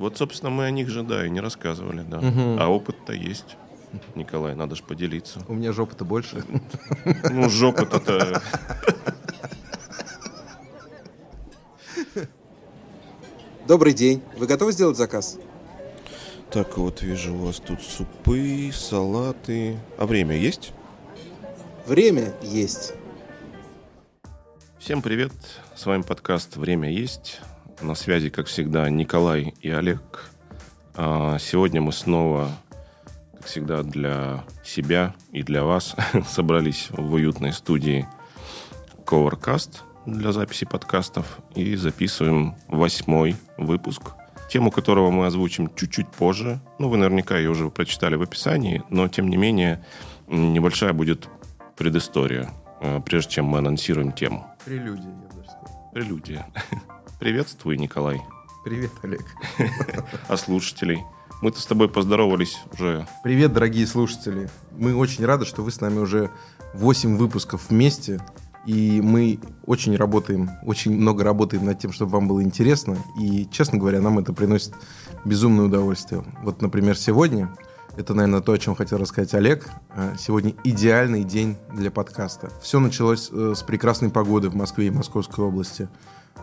Вот, собственно, мы о них же, да, и не рассказывали, да. А опыт-то есть. Николай, надо же поделиться. У меня жопа-то больше. Ну, жопа-то... Добрый день. Вы готовы сделать заказ? Так, вот вижу у вас тут супы, салаты. А время есть? Время есть. Всем привет. С вами подкаст «Время есть». На связи, как всегда, Николай и Олег. А, Сегодня мы снова, как всегда, для себя и для вас собрались в уютной студии Covercast для записи подкастов и записываем восьмой выпуск, тему которого мы озвучим чуть-чуть позже. Ну, вы наверняка ее уже прочитали в описании, но, тем не менее, небольшая будет предыстория, э, прежде чем мы анонсируем тему. Прелюдия, я бы даже сказал. Прелюдия. Приветствую, Николай. Привет, Олег. А слушателей? Мы-то с тобой поздоровались уже. Привет, дорогие слушатели. Мы очень рады, что вы с нами уже 8 выпусков вместе. И мы очень работаем, очень много работаем над тем, чтобы вам было интересно. И, честно говоря, нам это приносит безумное удовольствие. Вот, например, сегодня, это, наверное, то, о чем хотел рассказать Олег, а, сегодня идеальный день для подкаста. Все началось э, с прекрасной погоды в Москве и Московской области.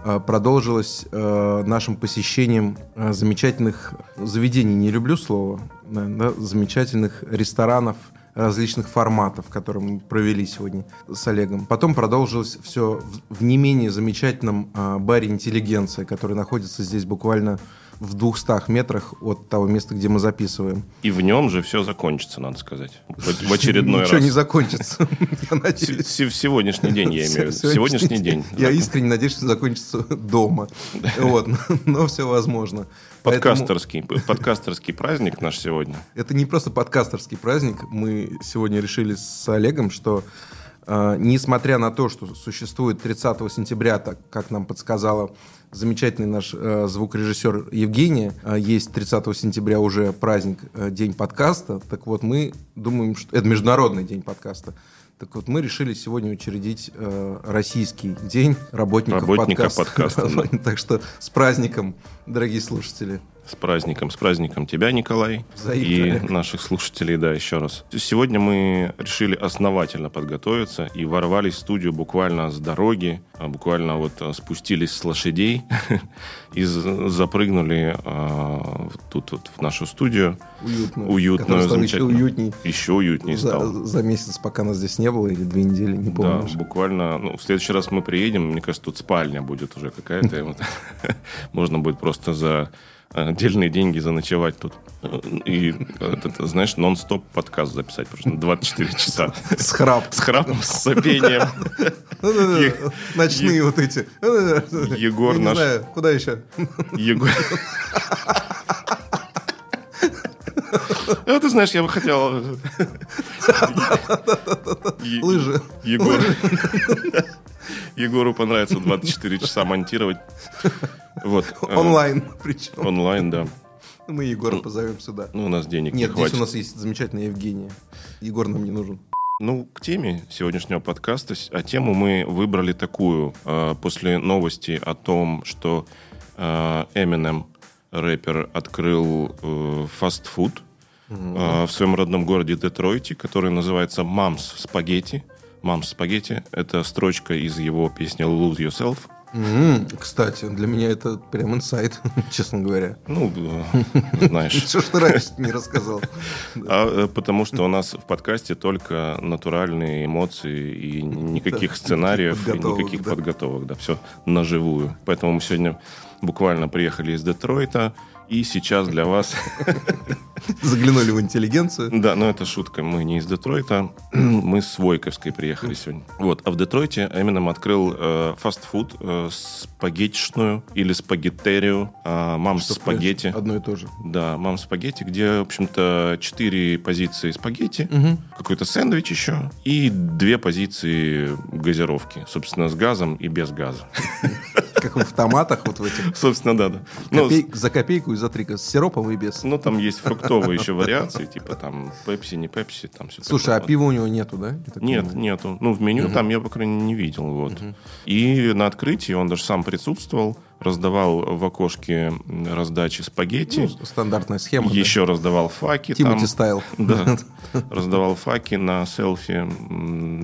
А, Продолжилось э, нашим посещением э, замечательных заведений, не люблю слово, да, замечательных ресторанов, различных форматов, которые мы провели сегодня с Олегом. Потом продолжилось все в, не менее замечательном баре «Интеллигенция», который находится здесь буквально в 200 метрах от того места, где мы записываем. И в нем же все закончится, надо сказать. В, очередной Ничего раз. не закончится, В сегодняшний день, я имею в виду. Сегодняшний день. Я искренне надеюсь, что закончится дома. Вот. Но все возможно. Подкастерский, подкастерский праздник наш сегодня. Это не просто подкастерский праздник. Мы сегодня решили с Олегом, что э, несмотря на то, что существует 30 сентября, так как нам подсказала замечательный наш э, звукорежиссер Евгения, э, есть 30 сентября уже праздник, э, День подкаста. Так вот, мы думаем, что это Международный день подкаста. Так вот, мы решили сегодня учредить э, российский день работников Работника подкаста. подкаста, Так что с праздником, дорогие слушатели. С праздником, с праздником тебя, Николай, Взаимно, и Олег. наших слушателей, да, еще раз. Сегодня мы решили основательно подготовиться и ворвались в студию буквально с дороги, а буквально вот а, спустились с лошадей и запрыгнули а, тут вот в нашу студию. Уютную, стал еще уютней Еще уютнее за, стало. за месяц, пока нас здесь не было, или две недели, не помню. Да, уже. буквально. Ну, в следующий раз мы приедем, мне кажется, тут спальня будет уже какая-то. Можно будет просто за отдельные деньги заночевать тут. И, этот, знаешь, нон-стоп подкаст записать. Просто 24 часа. С храп. С храпом, с сопением. Ночные вот эти. Егор наш- куда еще? Егор... А ты знаешь, я бы хотел... Е- Лыжи. Егор. Егору понравится 24 часа монтировать. Вот. э, Онлайн. Причем. Онлайн, да. Мы Егора позовем сюда. Ну, у нас денег не Нет, здесь хватит. у нас есть замечательная Евгения. Егор нам не нужен. Ну, к теме сегодняшнего подкаста. А тему мы выбрали такую. э, После новости о том, что э, Eminem, рэпер, открыл э, фастфуд э, в своем родном городе Детройте, который называется «Мамс Спагетти». «Мамс Спагетти» — это строчка из его песни «Lose Yourself». М, Кстати, для меня это прям инсайт, честно говоря. Ну, э, знаешь. Что ж ты раньше не рассказал? А, э, потому что у нас в подкасте только натуральные эмоции и никаких сценариев, никаких подготовок, да, все наживую. Поэтому мы сегодня буквально приехали из Детройта, и сейчас для вас... Заглянули в интеллигенцию. Да, но это шутка, мы не из Детройта, мы с Войковской приехали сегодня. Вот, а в Детройте Эминем открыл э, фастфуд, э, спагеттишную или спагеттерию, э, мам Что, спагетти. Одно и то же. Да, мам спагетти, где, в общем-то, четыре позиции спагетти, какой-то сэндвич еще и две позиции газировки, собственно, с газом и без газа. Как в томатах вот в этих. Собственно, да, да. Ну, Копей- За копейку и за три. С сиропом и без. ну, там есть фруктовые еще вариации, типа там пепси, не пепси, там все Слушай, а пива у него нету, да? Нет, нету. Ну, в меню там я, по крайней мере, не видел. Вот. И на открытии он даже сам присутствовал. раздавал в окошке раздачи спагетти, Ну, стандартная схема. да. еще раздавал факи. Тимати там. стайл. Да, раздавал факи на селфи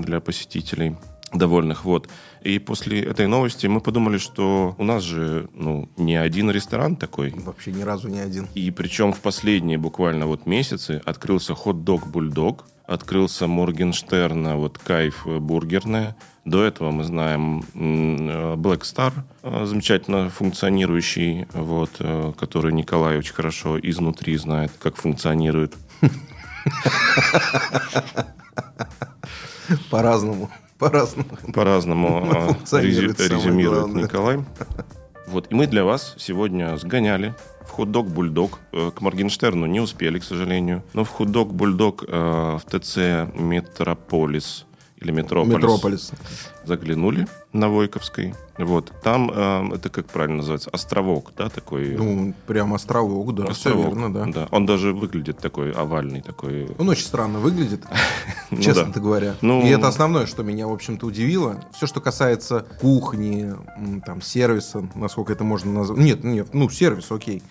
для посетителей довольных. Вот. И после этой новости мы подумали, что у нас же ну, не один ресторан такой. Вообще ни разу не один. И причем в последние буквально вот месяцы открылся хот-дог бульдог, открылся Моргенштерна, вот кайф э, бургерная. До этого мы знаем э, Black Star, э, замечательно функционирующий, вот, который Николай очень хорошо изнутри знает, как функционирует. По-разному. По-разному. По-разному самое резюмирует. Николай. Вот, и мы для вас сегодня сгоняли в хот-дог бульдог. Э, К Моргенштерну не успели, к сожалению. Но в хот-дог бульдог э, в ТЦ Метрополис или Метрополис, Метрополис. заглянули на Войковской. Вот, там, э, это как правильно называется, островок, да, такой? Ну, прям островок, да. Все островок, верно, да. Он даже выглядит такой овальный, такой... Он очень странно выглядит, Ну честно да. говоря. Ну- И это основное, что меня, в общем-то, удивило. Все, что касается кухни, там, сервиса, насколько это можно назвать. Нет, нет, ну, сервис, окей.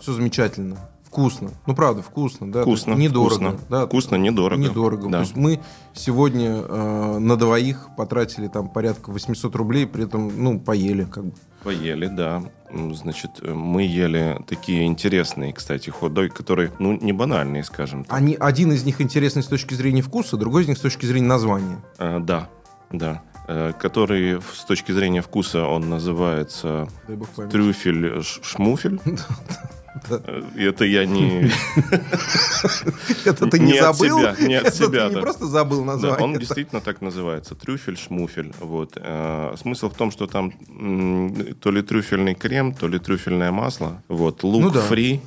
Все замечательно. Вкусно. Ну, правда, вкусно, да. Вкусно, Недорого. вкусно. Да, Вкусно, недорого. Недорого. Да. То есть мы сегодня э, на двоих потратили там порядка 800 рублей, при этом, ну, поели как бы. Поели, да. Значит, э, мы ели такие интересные, кстати, хот-доги, которые, ну, не банальные, скажем так. Они, один из них интересный с точки зрения вкуса, другой из них с точки зрения названия. А, да, да. Э, Который с точки зрения вкуса он называется трюфель шмуфель. Это я не... Это ты не, забыл? не от себя, не просто забыл название. он действительно так называется. Трюфель, шмуфель. Вот. Э, Смысл в том, что там то ли трюфельный крем, то ли трюфельное масло. Вот. Лук Ну фри.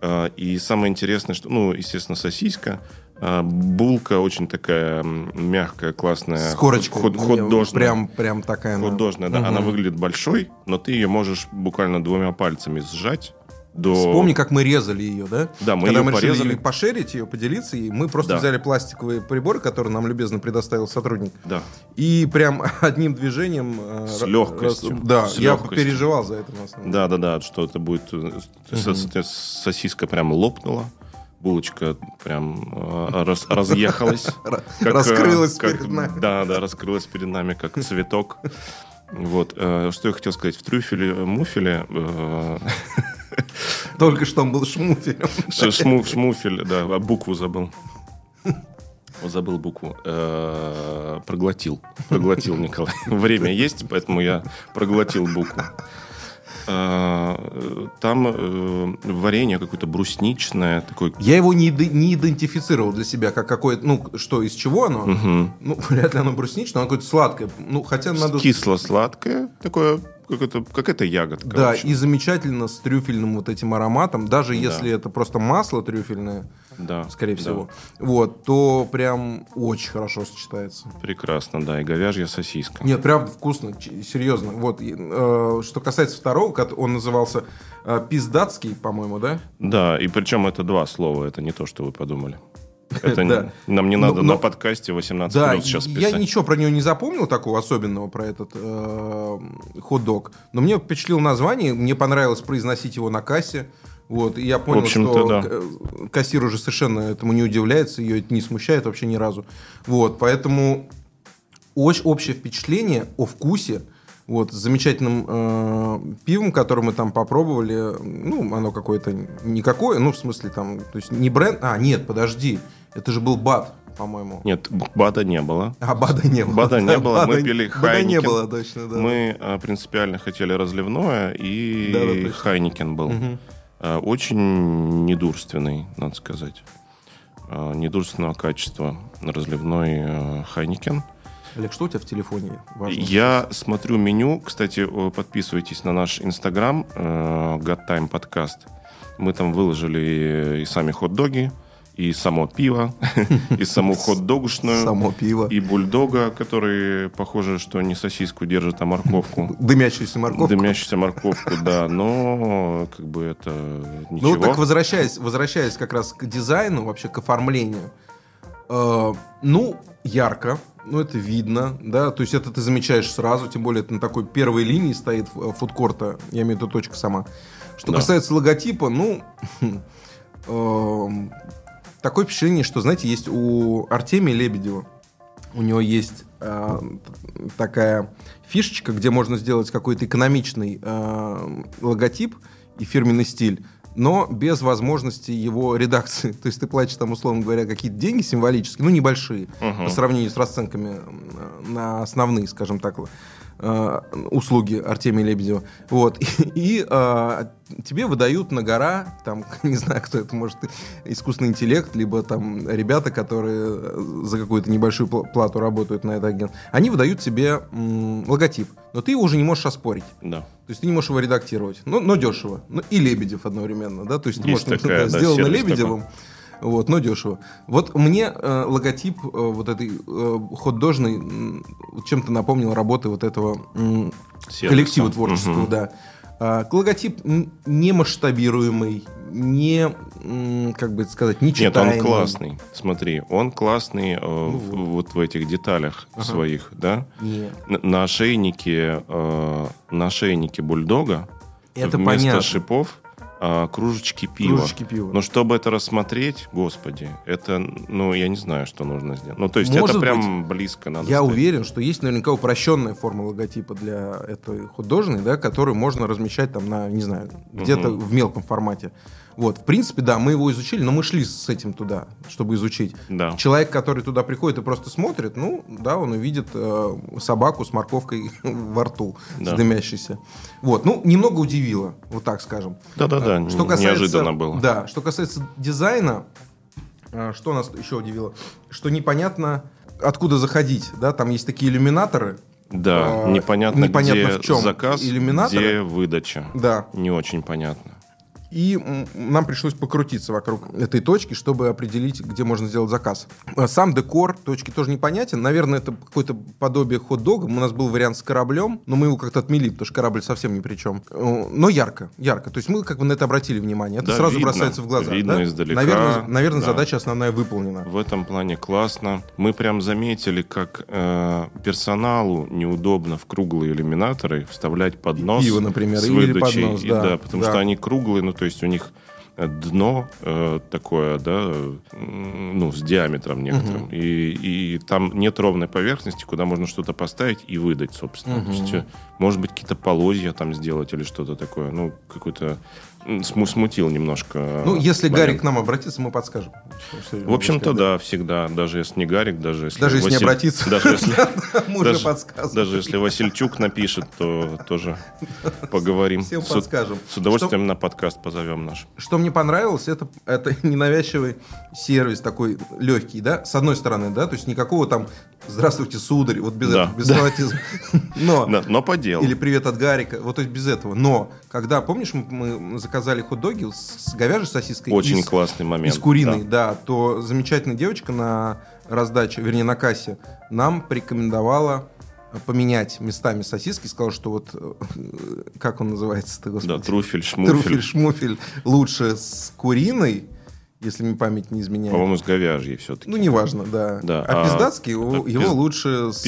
Э, И самое интересное, что, ну, естественно, сосиска. Э, Булка очень такая мягкая, классная. С корочкой. Хот- хот-дожная. Прям, прям такая. она. Хот-дожная, да. Мгм. Она выглядит большой, но ты ее можешь буквально двумя пальцами сжать до... Вспомни, как мы резали ее, да? Да, мы Когда ее мы решили порезали. ее пошерить, ее поделиться, и мы просто Да. взяли пластиковые приборы, которые нам любезно предоставил сотрудник, Да. и прям одним движением... э, С легкостью. раз- Да, С я легкостью. переживал за это, на. Да, да, да, что это будет. с- Сосиска прям лопнула. Булочка прям э, рас- разъехалась. Ра- Как, Раскрылась как- перед нами. Да, да, раскрылась перед нами, как цветок. Вот. Что я хотел сказать. В трюфеле, муфеле, Только что он был шмуфелем. ш- шму- шмуфель, да, а букву забыл. Забыл букву. Э, Проглотил. Проглотил, Николай. Время есть, поэтому я проглотил букву. Э, Там э, варенье какое-то брусничное, такое Я его не, не идентифицировал для себя, как какое-то, ну, что, из чего оно. Мгм. Ну, вряд ли оно брусничное, оно какое-то сладкое. Ну, хотя надо... кисло-сладкое, такое, как это, какая-то ягодка. в Да, и замечательно с трюфельным вот этим ароматом. Даже если это просто масло трюфельное, да, скорее да. всего, вот, то прям очень хорошо сочетается. Прекрасно, да, и говяжья сосиска. Нет, правда вкусно, серьезно. Вот, и, э, что касается второго, он назывался э, пиздатский, по-моему, да? Да, и причем это два слова, это не то, что вы подумали. Это Да. нам не надо но- на подкасте 18 Да, плюс сейчас я писать. ничего про него не запомнил такого особенного, про этот э, хот-дог. Но мне впечатлило название, мне понравилось произносить его на кассе. Вот, и я понял, что да. э, кассир уже совершенно этому не удивляется, ее это не смущает вообще ни разу. Вот, поэтому очень общее впечатление о вкусе, вот, с замечательным э, пивом, которое мы там попробовали, ну, оно какое-то никакое, ну, в смысле, там, то есть не бренд, а, нет, подожди, это же был Bud, по-моему. Нет, Bud а не было. А Bud а не было. Bud а не было, мы пили Bud а не Heineken. было, точно, да. Мы а, принципиально хотели разливное, и. Heineken был. А, Очень недурственный, надо сказать. А, Недурственного качества разливной Хайникен. Олег, что у тебя в телефоне? Важно. Я смотрю меню. Кстати, подписывайтесь на наш инстаграм э, God Time Podcast. Мы там выложили и сами хот-доги, и само пиво, и саму хот-догушную, Само пиво. и бульдога, который, похоже, что не сосиску держит, а морковку. Дымящуюся морковку. Дымящуюся морковку, да, но как бы это Ну, ничего. так возвращаясь, возвращаясь как раз к дизайну, вообще к оформлению. Э, ну, ярко, ну, это видно, да, то есть это ты замечаешь сразу, тем более это на такой первой линии стоит э, фудкорта, я имею в виду точка сама. Что Да. касается логотипа, ну, эм, такое впечатление, что, знаете, есть у Артемия Лебедева, у него есть э, такая фишечка, где можно сделать какой-то экономичный э, логотип и фирменный стиль, но без возможности его редакции. То есть ты платишь там, условно говоря, какие-то деньги символические, ну, небольшие, Мгм. по сравнению с расценками на основные, скажем так, э, услуги Артемия Лебедева. Вот. И, э, тебе выдают на гора, там, не знаю, кто это, может, искусственный интеллект, либо там ребята, которые э, за какую-то небольшую пла- плату работают на это агент, они выдают тебе м, логотип, но ты его уже не можешь оспорить. Да. То есть ты не можешь его редактировать, но, но дешево. Ну, и Лебедев одновременно, да, то есть ты Есть можешь такая, да, сделано Лебедевым, вот, но дешево. Вот мне э, логотип э, вот этой э, хот-дожной м, чем-то напомнил работы вот этого Сервиса. коллектива творческого, Мгм. да. А, логотип не масштабируемый, не, как бы сказать, не Нет, читаемый. он классный. Смотри, он классный э, в- вот в этих деталях Ну Ага. своих, да. Не. Н- На ошейнике, э, на ошейнике бульдога Это вместо понятно. шипов э, кружечки пива. Кружечки пива. Но чтобы это рассмотреть, господи, это, ну, я не знаю, что нужно сделать. Ну, то есть Может это прям близко надо Я стоять. уверен, что есть наверняка упрощенная форма логотипа для этой художной, да, которую можно размещать там на, не знаю, где-то Мгм. в мелком формате. Вот, в принципе, да, мы его изучили, но мы шли с этим туда, чтобы изучить. Да. Человек, который туда приходит и просто смотрит, ну, да, он увидит э, собаку с морковкой во рту, Да. с дымящейся. Вот, ну, немного удивило, вот так скажем. Да-да-да, А, Что касается, неожиданно было. Да, что касается дизайна, а, что нас еще удивило? Что непонятно, откуда заходить, да, там есть такие иллюминаторы, Да, А, непонятно, непонятно где в чем заказ, иллюминаторы. где выдача. да, Не очень понятно. И нам пришлось покрутиться вокруг этой точки, чтобы определить, где можно сделать заказ. А Сам декор точки тоже непонятен. Наверное, это какое-то подобие хот-дога. У нас был вариант с кораблем, но мы его как-то отмели, потому что корабль совсем ни при чем. Э, Но ярко, ярко. То есть мы как бы на это обратили внимание. Это Да, сразу видно. бросается в глаза. Видно да? издалека, Наверное, наверное да. задача основная выполнена. В этом плане классно. Мы прям заметили, как э, персоналу неудобно в круглые иллюминаторы вставлять поднос Пиво, например, с или поднос, И да, потому да. что они круглые, ну то есть у них дно э, такое, да, ну, с диаметром некоторым. И, и там нет ровной поверхности, куда можно что-то поставить и выдать, собственно. Мгм. То есть, может быть, какие-то полозья там сделать или что-то такое. Ну, сму- смутил немножко. Ну, если момент. Гарри к нам обратится, мы подскажем. Что- что В общем-то, да, всегда. Даже если не Гарик, даже если... Даже если не Василь- обратиться. Даже если, Мы уже даже- подсказываем. даже если Васильчук напишет, то тоже поговорим. Всем подскажем. С удовольствием на подкаст позовем наш. Что мне понравилось, это, это ненавязчивый сервис такой легкий, да, с одной стороны, да, то есть никакого там «Здравствуйте, сударь», вот без Да, этого, без да. фанатизма. Но, Да, но по делу. или «Привет от Гарика», вот то есть без этого. Но, когда, помнишь, мы- мы заказали хот-доги с говяжьей сосиской Очень и с- классный момент. и с куриной, да. да. то замечательная девочка на раздаче, вернее, на кассе, нам порекомендовала поменять местами сосиски, сказала, что вот, э, как он называется-то, господи? Да, труфель, шмуфель. Труфель, шмуфель лучше с куриной, если мне память не изменяет. По-моему, с говяжьей все-таки. Ну, неважно, да. Да, А, а, пиздацкий, его, пиз- лучше с,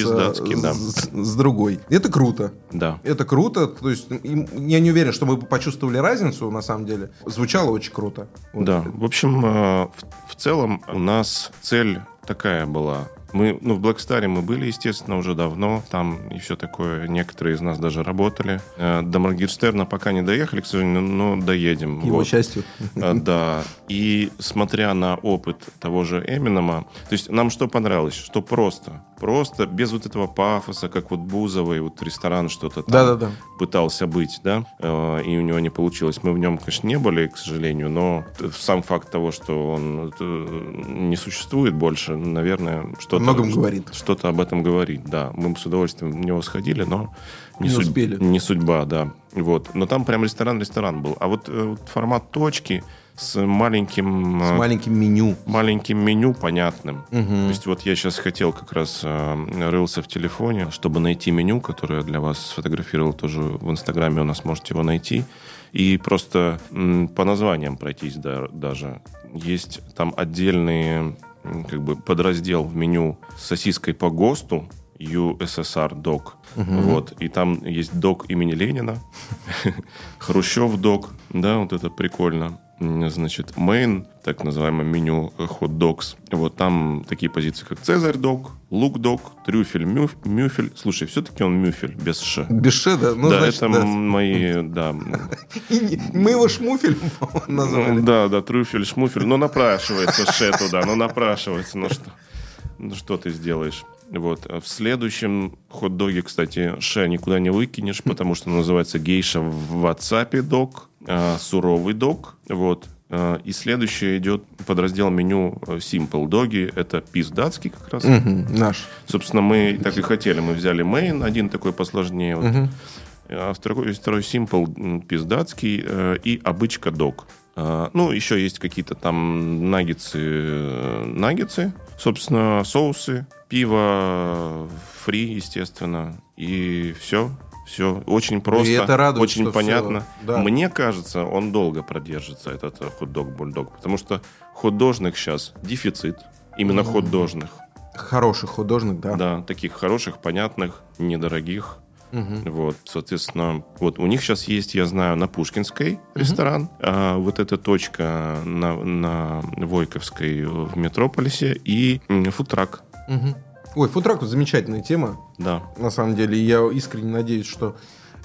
да. с, с другой. Это круто. Да. Это круто. То есть, я не уверен, что мы почувствовали разницу, на самом деле. Звучало очень круто. Вот. Да, в общем, э, в целом у нас цель такая была. Мы, ну, в Blackstar мы были, естественно, уже давно, там и все такое. Некоторые из нас даже работали. Э, До Моргенштерна пока не доехали, к сожалению, но доедем. К его Вот. счастью. А, Да. И смотря на опыт того же Эминема, то есть нам что понравилось? Что просто. Просто, без вот этого пафоса, как вот Бузовый, вот ресторан что-то там Да-да-да. пытался быть, да, э, и у него не получилось. Мы в нем, конечно, не были, к сожалению, но сам факт того, что он э, не существует больше, наверное, что-то... многом говорит. Что-то об этом говорит, да. Мы с удовольствием в него сходили, но Не судь- успели. Не судьба, да. Вот. Но там прям ресторан-ресторан был. А вот, э, вот формат точки с маленьким... С э, маленьким меню. маленьким меню понятным. Мгм. То есть вот я сейчас хотел как раз э, рылся в телефоне, чтобы найти меню, которое я для вас сфотографировал тоже в Инстаграме, у нас можете его найти. И просто м, по названиям пройтись да- даже. Есть там отдельные м, как бы подраздел в меню с сосиской по ГОСТу, USSR Dog. Вот. И там есть дог имени Ленина. Хрущев дог. Да, вот это прикольно. Значит, мейн, так называемое меню hot dogs. Вот там такие позиции, как Цезарь дог, лук дог, трюфель, мюф- мюфель. Слушай, все-таки он мюфель, без ш. Без ше, да? Ну, да, значит, это да. мои, да. Мы его по-моему, назвали. Да, да, трюфель, шмуфель. Ну, напрашивается ше туда, ну, напрашивается. Ну, что, ну, что ты сделаешь? Вот. В следующем хот-доге, кстати, ше никуда не выкинешь, потому что называется гейша в WhatsApp дог, суровый дог. Вот. А, И следующее идет подраздел меню э, Simple Доги. Это пис датский как раз. Мгм, Наш. Собственно, мы так и хотели. Мы взяли мейн, один такой посложнее. вот. А второй, второй Simple м, пиздатский э, и обычка дог. А, Ну, еще есть какие-то там наггетсы, э, наггетсы, собственно, соусы, пиво, фри, естественно, и все. Все очень просто, это радует, очень понятно. всё, да. Мне кажется, он долго продержится, этот э, хот-дог, бульдог, потому что хот-дожных сейчас дефицит, именно. Хороший художник, да. Да, таких хороших, понятных, недорогих. Мгм. Вот, соответственно, вот у них сейчас есть, я знаю, на Пушкинской ресторан, а вот эта точка на, на Войковской в Метрополисе и м, фудтрак. Ой, футрак замечательная тема. Да, На самом деле, я искренне надеюсь, что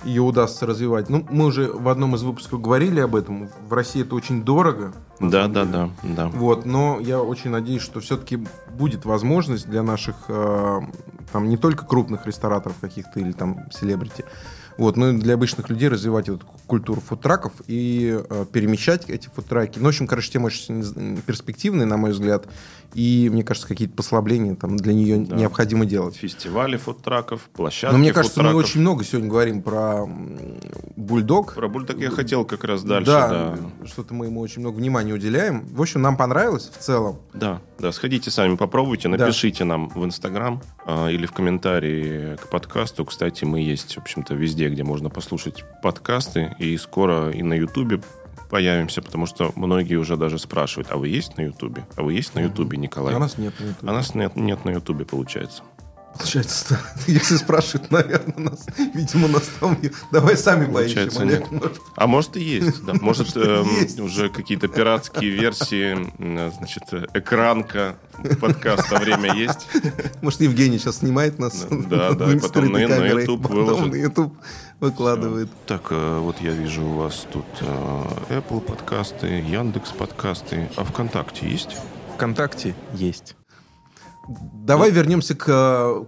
ее удастся развивать. Ну, мы уже в одном из выпусков говорили об этом. В России это очень дорого. да, да, да, да. Вот, но я очень надеюсь, что все-таки будет возможность для наших, э, там, не только крупных рестораторов каких-то или там селебрити, вот, но и для обычных людей развивать эту культуру фудтраков и э, перемещать эти фудтраки. Ну, в общем, короче, тема очень перспективная, на мой взгляд, и, мне кажется, какие-то послабления там для нее Да. необходимо делать. Фестивали фудтраков, площадки Но мне кажется, мы фудтраков. очень много сегодня говорим про бульдог. Про бульдог я хотел как раз дальше, да, да. что-то мы ему очень много внимания уделяем. В общем, нам понравилось в целом. Да, да, сходите сами, попробуйте, Да. напишите нам в Инстаграм а, или в комментарии к подкасту. Кстати, мы есть, в общем-то, везде, где можно послушать подкасты, и скоро и на Ютубе появимся, потому что многие уже даже спрашивают, а вы есть на Ютубе? А вы есть на Ютубе, Николай? А нас нет. на Ютубе. А нас нет, нет на Ютубе, получается. Получается, если спрашивают, наверное, нас, видимо, нас там нет. Давай сами поищем, Получается, Олег. нет. может. А может и есть, да. Может, Может, эм, уже какие-то пиратские версии, м, значит, э, экранка подкаста «Время есть». Может, Евгений сейчас снимает нас. Да, да, и потом на- на YouTube выложит. на YouTube выкладывает. Так, э, вот я вижу у вас тут э, Apple подкасты, Яндекс подкасты. А ВКонтакте есть? ВКонтакте есть. Давай вернемся к, э,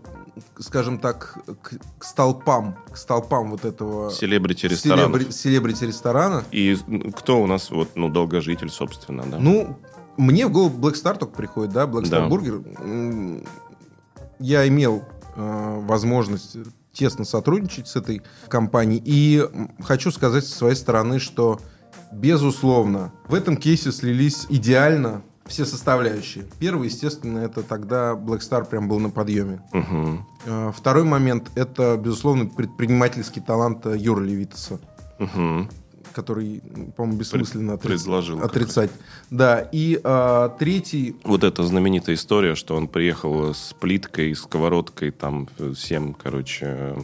скажем так, к, к столпам, к столпам вот этого Селебрити селебри- селебрити ресторана. И кто у нас, вот, ну, долгожитель, собственно, да? Ну, мне в голову Black Star только приходит, да, Black Star Да. М, Я имел э, возможность тесно сотрудничать с этой компанией. И хочу сказать со своей стороны, что, безусловно, в этом кейсе слились идеально все составляющие. Первый, естественно, это тогда Black Star прям был на подъеме. Э, Второй момент – это, безусловно, предпринимательский талант э, Юры Левитаса Мгм. Который, по-моему, бессмысленно отриц- предложил отрицать. Да, и а, третий, Вот эта знаменитая история, что он приехал с плиткой, сковородкой, там, всем, короче,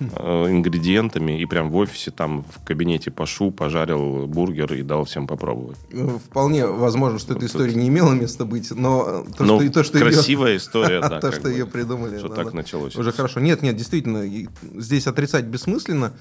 э, ингредиентами, и прям в офисе, там, в кабинете Пашу пожарил бургер и дал всем попробовать. э, вполне возможно, что эта Вот история тут- не имела места быть, но то, Ну, что, и то, что ее- красивая история, да. то, что бы, ее придумали, Что так началось. уже хорошо. Нет, нет, действительно, здесь отрицать бессмысленно.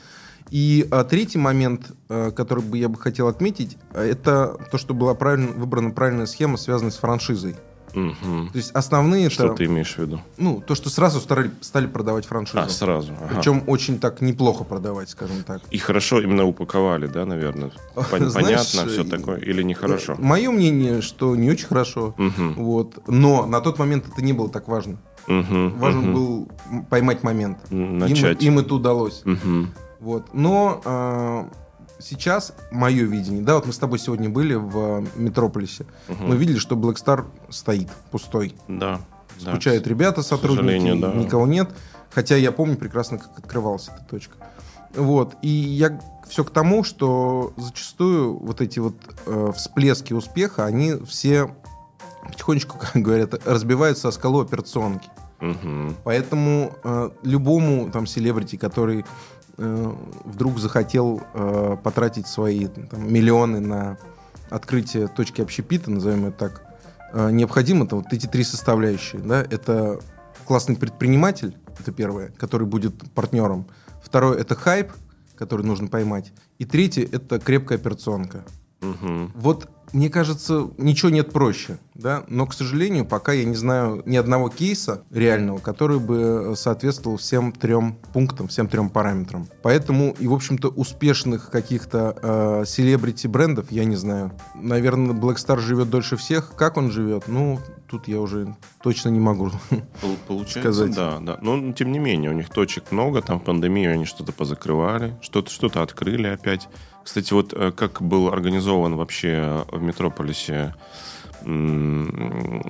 И а, третий момент, а, который бы я бы хотел отметить, а, это то, что была правильно, выбрана правильная схема, связанная с франшизой. Мгм. То есть основные Что это, ты имеешь в виду? ну, то, что сразу стали, стали продавать франшизу. А, сразу. ага. Причем очень так неплохо продавать, скажем так. И хорошо именно упаковали, да, наверное? Пон- Знаешь, Понятно все э, такое? Или нехорошо? Мое мнение, что не очень хорошо. Мгм. Вот. Но на тот момент это не было так важно. Мгм. Важен Мгм. был поймать момент. Им- Начать. Им, это удалось. Мгм. Вот. Но а, сейчас мое видение, да, вот мы с тобой сегодня были в э, Метрополисе, Мгм. мы видели, что Black Star стоит пустой. Да. да. Скучают ребята, сотрудники, да. никого нет. Хотя я помню прекрасно, как открывалась эта точка. Вот. И я все к тому, что зачастую вот эти вот э, всплески успеха, они все потихонечку, как говорят, разбиваются о скалу операционки. Мгм. Поэтому э, любому там селебрити, который э, вдруг захотел э, потратить свои там, миллионы на открытие точки общепита, назовем это так, э, необходимо это вот эти три составляющие. Да? Это классный предприниматель, это первое, который будет партнером. Второе это хайп, который нужно поймать. И третье это крепкая операционка. Мгм. Вот, мне кажется, ничего нет проще, да, но, к сожалению, пока я не знаю ни одного кейса реального, который бы соответствовал всем трем пунктам, всем трем параметрам. Поэтому и, в общем-то, успешных каких-то селебрити брендов я не знаю. Наверное, Black Star живет дольше всех. Как он живет? Ну, тут я уже точно не могу. Пол- Получается, сказать. да, да. Но тем не менее, у них точек много, там в пандемию они что-то позакрывали, что-то что открыли опять. Кстати, вот э, как был организован вообще в Метрополисе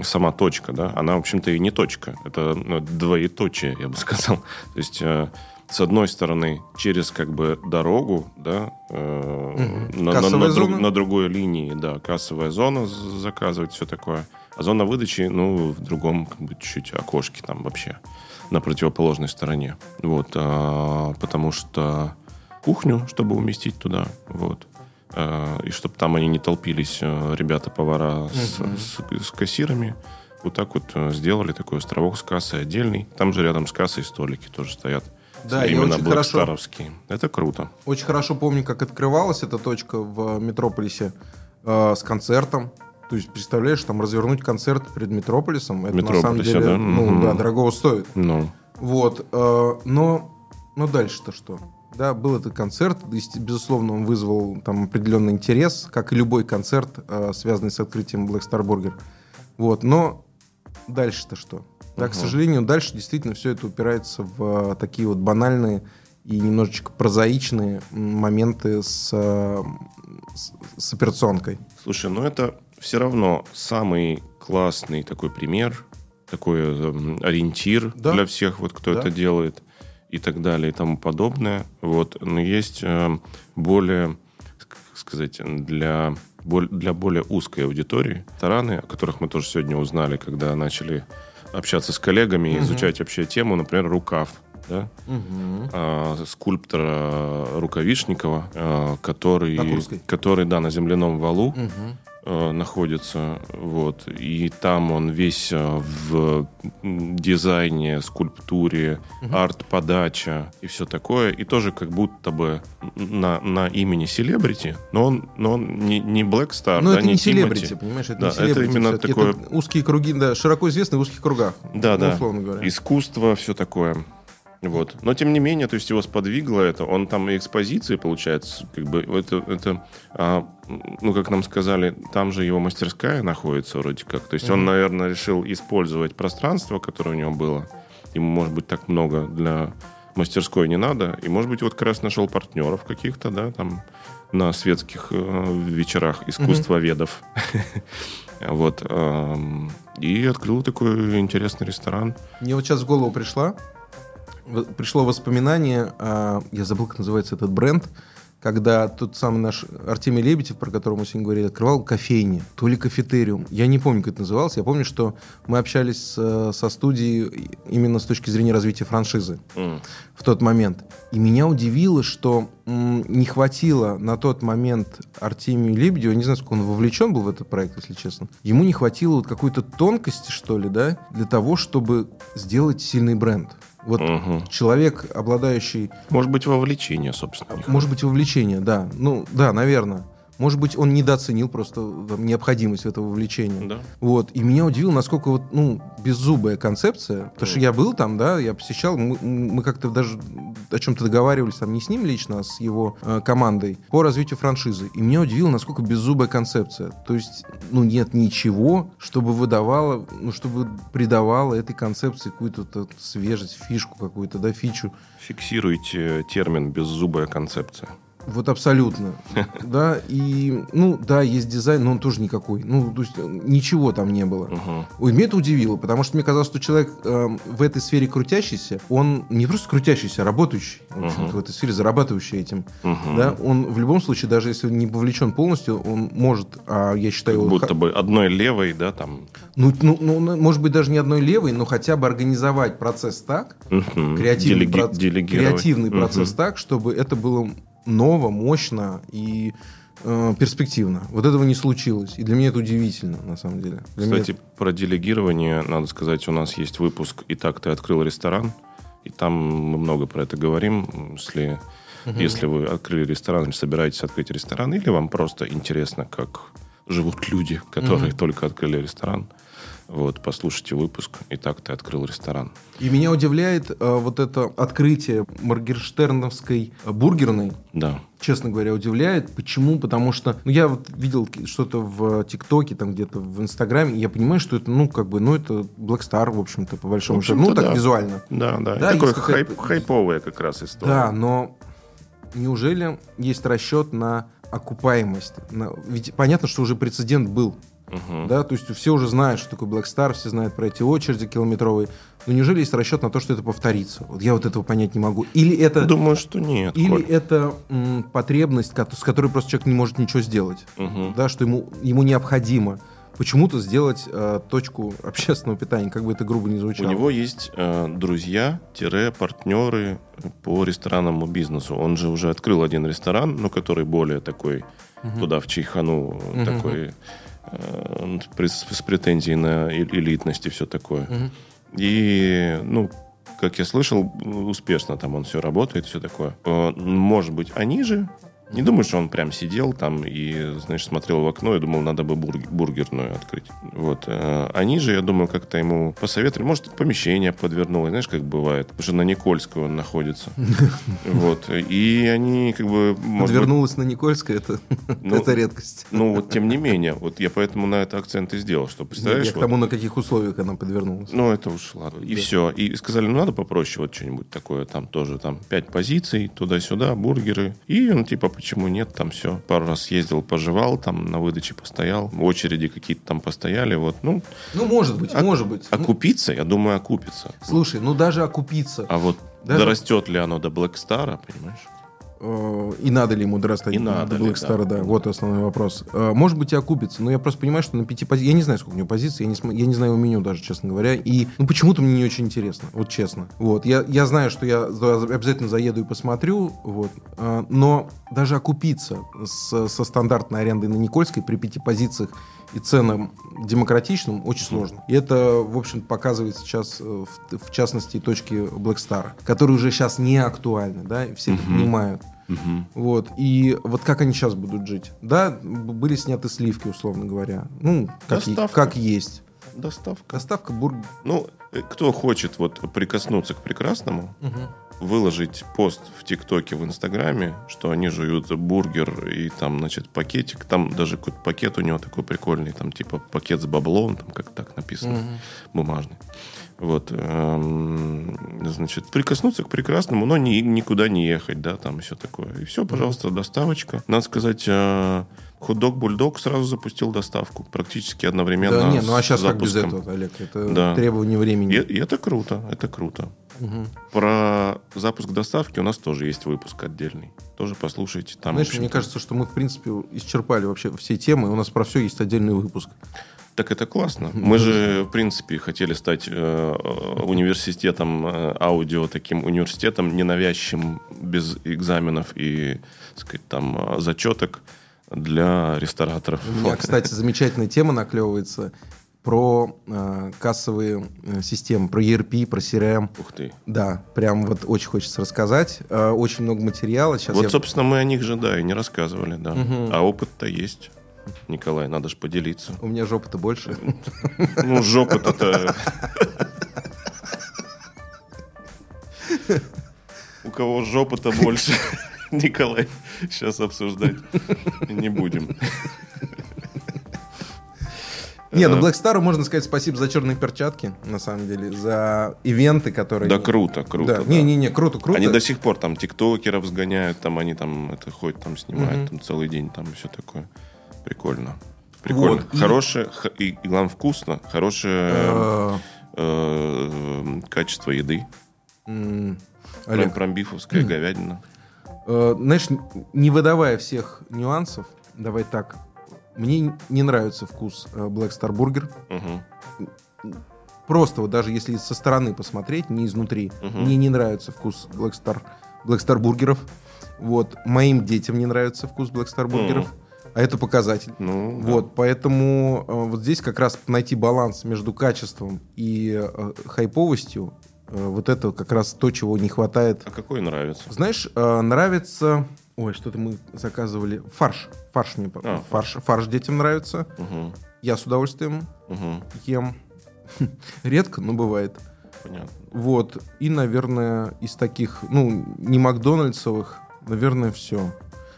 сама точка, да, она, в общем-то, и не точка. Это ну, двоеточие, я бы сказал. То есть, э, с одной стороны, через как бы дорогу, да, э, Мгм. на, на- на друг- на другой линии, да, кассовая зона заказывать, все такое. А зона выдачи, ну, в другом, как бы, чуть окошке там вообще, на противоположной стороне. Вот, а, потому что кухню, чтобы уместить туда, вот. А, и чтобы там они не толпились, э, ребята-повара с, с- с кассирами. Вот так вот э, сделали такой островок с кассой отдельный. Там же рядом с кассой столики тоже стоят. Да, я Именно очень хорошо. Это круто. очень хорошо помню, как открывалась эта точка в Метрополисе э, с концертом. То есть, представляешь, там развернуть концерт перед Метрополисом, это на самом Метрополисе, деле, да? ну, Мгм. да, дорогого стоит. Ну, Вот, э, но, но дальше-то что? Да, был этот концерт, безусловно, он вызвал там определенный интерес, как и любой концерт, э, связанный с открытием Black Star Burger. Вот, но дальше-то что? Да, к Мгм. сожалению, дальше действительно все это упирается в э, такие вот банальные и немножечко прозаичные моменты с, э, с, с операционкой. Слушай, ну это все равно самый классный такой пример, такой эм, ориентир Да. для всех, вот кто Да. это делает и так далее и тому подобное. Вот. Но есть эм, более, как сказать, для, для более узкой аудитории рестораны, о которых мы тоже сегодня узнали, когда начали общаться с коллегами и Мгм. изучать вообще тему, например, рукав. Да? а, скульптора Рукавишникова, а, который, который, да, на земляном валу э, находится, вот, и там он весь э, в дизайне, скульптуре, Мгм. арт-подача и все такое, и тоже как будто бы на, на имени селебрити, но он, но он не, не Black Star, Но да, это не Тимати. селебрити, понимаешь? Это Да, не это селебрити. именно всё-таки. такое- Это узкие круги, да, широко известны в узких кругах. Да, ну, да. условно говоря. Искусство, все такое. Вот. Но тем не менее, то есть его сподвигло это. Он там и экспозиции, получается, как бы это, это а, ну, как нам сказали, там же его мастерская находится вроде как. То есть он, Мгм. наверное, решил использовать пространство, которое у него было. Ему, может быть, так много для мастерской не надо. И, может быть, вот как раз нашел партнеров каких-то, да, там на светских э, вечерах искусствоведов. Вот. И открыл такой интересный ресторан. Мне вот сейчас в голову пришла, пришло воспоминание, а, я забыл, как называется этот бренд, когда тот самый наш Артемий Лебедев, про которого мы сегодня говорили, открывал кофейни, то ли кафетериум. Я не помню, как это называлось. Я помню, что мы общались с- со студией именно с точки зрения развития франшизы М. в тот момент. И меня удивило, что м, не хватило на тот момент Артемию Лебедеву, я не знаю, сколько он вовлечен был в этот проект, если честно, ему не хватило вот какой-то тонкости, что ли, да, для того, чтобы сделать сильный бренд. Вот Мгм. человек, обладающий, Может быть, вовлечение, собственно. может быть, вовлечение, да, ну, да, наверное. Может быть, он недооценил просто там, необходимость этого вовлечения. Да. Вот. И меня удивило, насколько вот, ну, беззубая концепция. Потому что я был там, да, я посещал, мы, мы как-то даже о чем-то договаривались, там, не с ним лично, а с его э, командой по развитию франшизы. И меня удивило, насколько беззубая концепция. То есть, ну, нет ничего, чтобы выдавало, ну, чтобы придавало этой концепции какую-то свежесть, фишку какую-то, да, фичу. Фиксируйте термин «беззубая концепция». Вот абсолютно. Да, и, ну, да, есть дизайн, но он тоже никакой. Ну, то есть э, ничего там не было. Мгм. Ой, меня это удивило, потому что мне казалось, что человек эм, в этой сфере крутящийся, он не просто крутящийся, а работающий, в этой сфере, зарабатывающий этим. Да, он в любом случае, даже если он не повлечен полностью, он может, а я считаю, Как будто бы одной левой, да, там. ну, ну, ну, ну, может быть, даже не одной левой, но хотя бы организовать процесс так, креативный, делеги- проц- креативный процесс так, чтобы это было ново, мощно и э, перспективно. Вот этого не случилось. И для меня это удивительно, на самом деле. Для меня Кстати, про делегирование, надо сказать, у нас есть выпуск «И так ты открыл ресторан», и там мы много про это говорим. Если, если вы открыли ресторан или собираетесь открыть ресторан, или вам просто интересно, как живут люди, которые только открыли ресторан, вот, послушайте выпуск «И так ты открыл ресторан». И меня удивляет э, вот это открытие Моргенштерновской э, бургерной. Да. Честно говоря, удивляет. Почему? Потому что ну, я вот видел что-то в ТикТоке, там где-то в Инстаграме, и я понимаю, что это, ну, как бы, ну, это Black Star, в общем-то, по большому В счету. Ну, так да. визуально. Да, да. Да, Такое хайп- хайповая как раз история. Да, но неужели есть расчет на окупаемость? На- Ведь понятно, что уже прецедент был. Мгм. Да, то есть все уже знают, что такое Black Star, все знают про эти очереди километровые. Но неужели есть расчет на то, что это повторится? Вот я вот этого понять не могу. Или это, Думаю, что нет. или Коль. это м, потребность, с которой просто человек не может ничего сделать. Мгм. Да, что ему, ему необходимо почему-то сделать э, точку общественного питания, как бы это грубо не У звучало. него есть э, друзья-партнеры по ресторанному бизнесу. Он же уже открыл один ресторан, ну, который более такой, туда в Чайхану, Мгм. такой, э, с, с претензией на э- элитность и все такое. Мгм. И, ну, как я слышал, успешно там он все работает, все такое. Э, Может быть, они же... Не думаю, что он прям сидел там и, знаешь, смотрел в окно и думал, надо бы бург- бургерную открыть. Вот. э, Они же, я думаю, как-то ему посоветовали. Может, помещение подвернулось, знаешь, как бывает. Потому что на Никольскую он находится. Вот. И они как бы... Подвернулась на Никольское, это, Ну, это редкость. Ну, вот тем не менее, вот я поэтому на это акцент и сделал, что, Я представляешь, к вот- тому, на каких условиях она подвернулась. ну, это уж ладно. И все. И сказали, ну, надо попроще вот что-нибудь такое. Там тоже там пять позиций, туда-сюда, бургеры. И, ну, типа, почему нет, там все. Пару раз съездил, пожевал, там на выдаче постоял. Очереди какие-то там постояли, вот. Ну, Ну, может быть, А- может быть. Ну, окупиться, я думаю, окупится. слушай, ну даже окупиться. А вот Даже- дорастет ли оно до Star, понимаешь? Э, И надо ли ему дорастать И до надо Black Star, да. да. Вот основной вопрос. Э, Может быть, и окупится, но я просто понимаю, что на пяти позициях... Я не знаю, сколько у него позиций, я не, см- я не знаю его меню даже, честно говоря. И ну, почему-то мне не очень интересно, вот честно. Вот. Я, я знаю, что я за- обязательно заеду и посмотрю, вот. Э, но даже окупиться с- со стандартной арендой на Никольской при пяти позициях и ценам демократичным очень сложно. И это, в общем, показывает сейчас, э, в, в частности, точки Black Star, которые уже сейчас не актуальны, да, и все это Мгм. понимают. Вот. И вот как они сейчас будут жить? Да, были сняты сливки, условно говоря. Ну, как, е- как есть. Доставка. Доставка бургер. Ну, кто хочет вот прикоснуться к прекрасному, выложить пост в ТикТоке, в Инстаграме, что они жуют бургер и там, значит, пакетик. Там даже какой-то пакет у него такой прикольный, там типа пакет с баблом, там как так написано, бумажный. Вот, эм, значит, прикоснуться к прекрасному, но ни, никуда не ехать, да, там все такое. И все, пожалуйста, доставочка. Надо сказать, э, хот-дог Бульдог сразу запустил доставку практически одновременно. Да, не, ну а сейчас как без этого, Олег? Это Да. требование времени. И, и это круто, это круто. Мгм. Про запуск доставки у нас тоже есть выпуск отдельный. Тоже послушайте. Там, Знаешь, мне кажется, что мы, в принципе, исчерпали вообще все темы. У нас про все есть отдельный выпуск. Так это классно. Мы же, в принципе, хотели стать э, университетом э, аудио, таким университетом, ненавязчивым, без экзаменов и, так сказать, там, э, зачеток для рестораторов. У меня, кстати, замечательная тема наклевывается про э, кассовые э, системы, про ERP, про CRM. Ух ты. Да, прям вот очень хочется рассказать. Э, очень много материала. Сейчас вот, я... собственно, мы о них же, да, и не рассказывали, да. Мгм. А опыт-то есть. Николай, надо же поделиться. У меня жопа-то больше. Ну, жопа-то... У кого жопа-то больше, Николай, сейчас обсуждать не будем. Не, ну Э, Black Star можно сказать спасибо за черные перчатки, на самом деле, за ивенты, которые... Да, круто, круто. Да, да. не-не-не, круто, круто. Они до сих пор там тиктокеров сгоняют, там они там это ходят, там снимают Мгм. там целый день, там все такое. Прикольно. Прикольно. Вот, Хорошее, и, и главное, вкусно. Хорошее Э, э, качество еды. Олег, промбифовская говядина. э, знаешь, не выдавая всех нюансов, давай так, мне не нравится вкус э, Black Star Burger. Просто вот даже если со стороны посмотреть, не изнутри, Мгм. мне не нравится вкус Black Star, Black Star бургеров. Вот. Моим детям не нравится вкус Black Star бургеров. А это показатель. Ну, да. Вот, поэтому э, вот здесь как раз найти баланс между качеством и э, хайповостью, э, вот это как раз то, чего не хватает. А какой нравится? Знаешь, э, нравится... Ой, что-то мы заказывали. Фарш. Фарш мне... А, фарш. фарш детям нравится. Мгм. Я с удовольствием Мгм. ем. Редко, но бывает. Понятно. Вот. И, наверное, из таких, ну, не Макдональдсовых, наверное, все.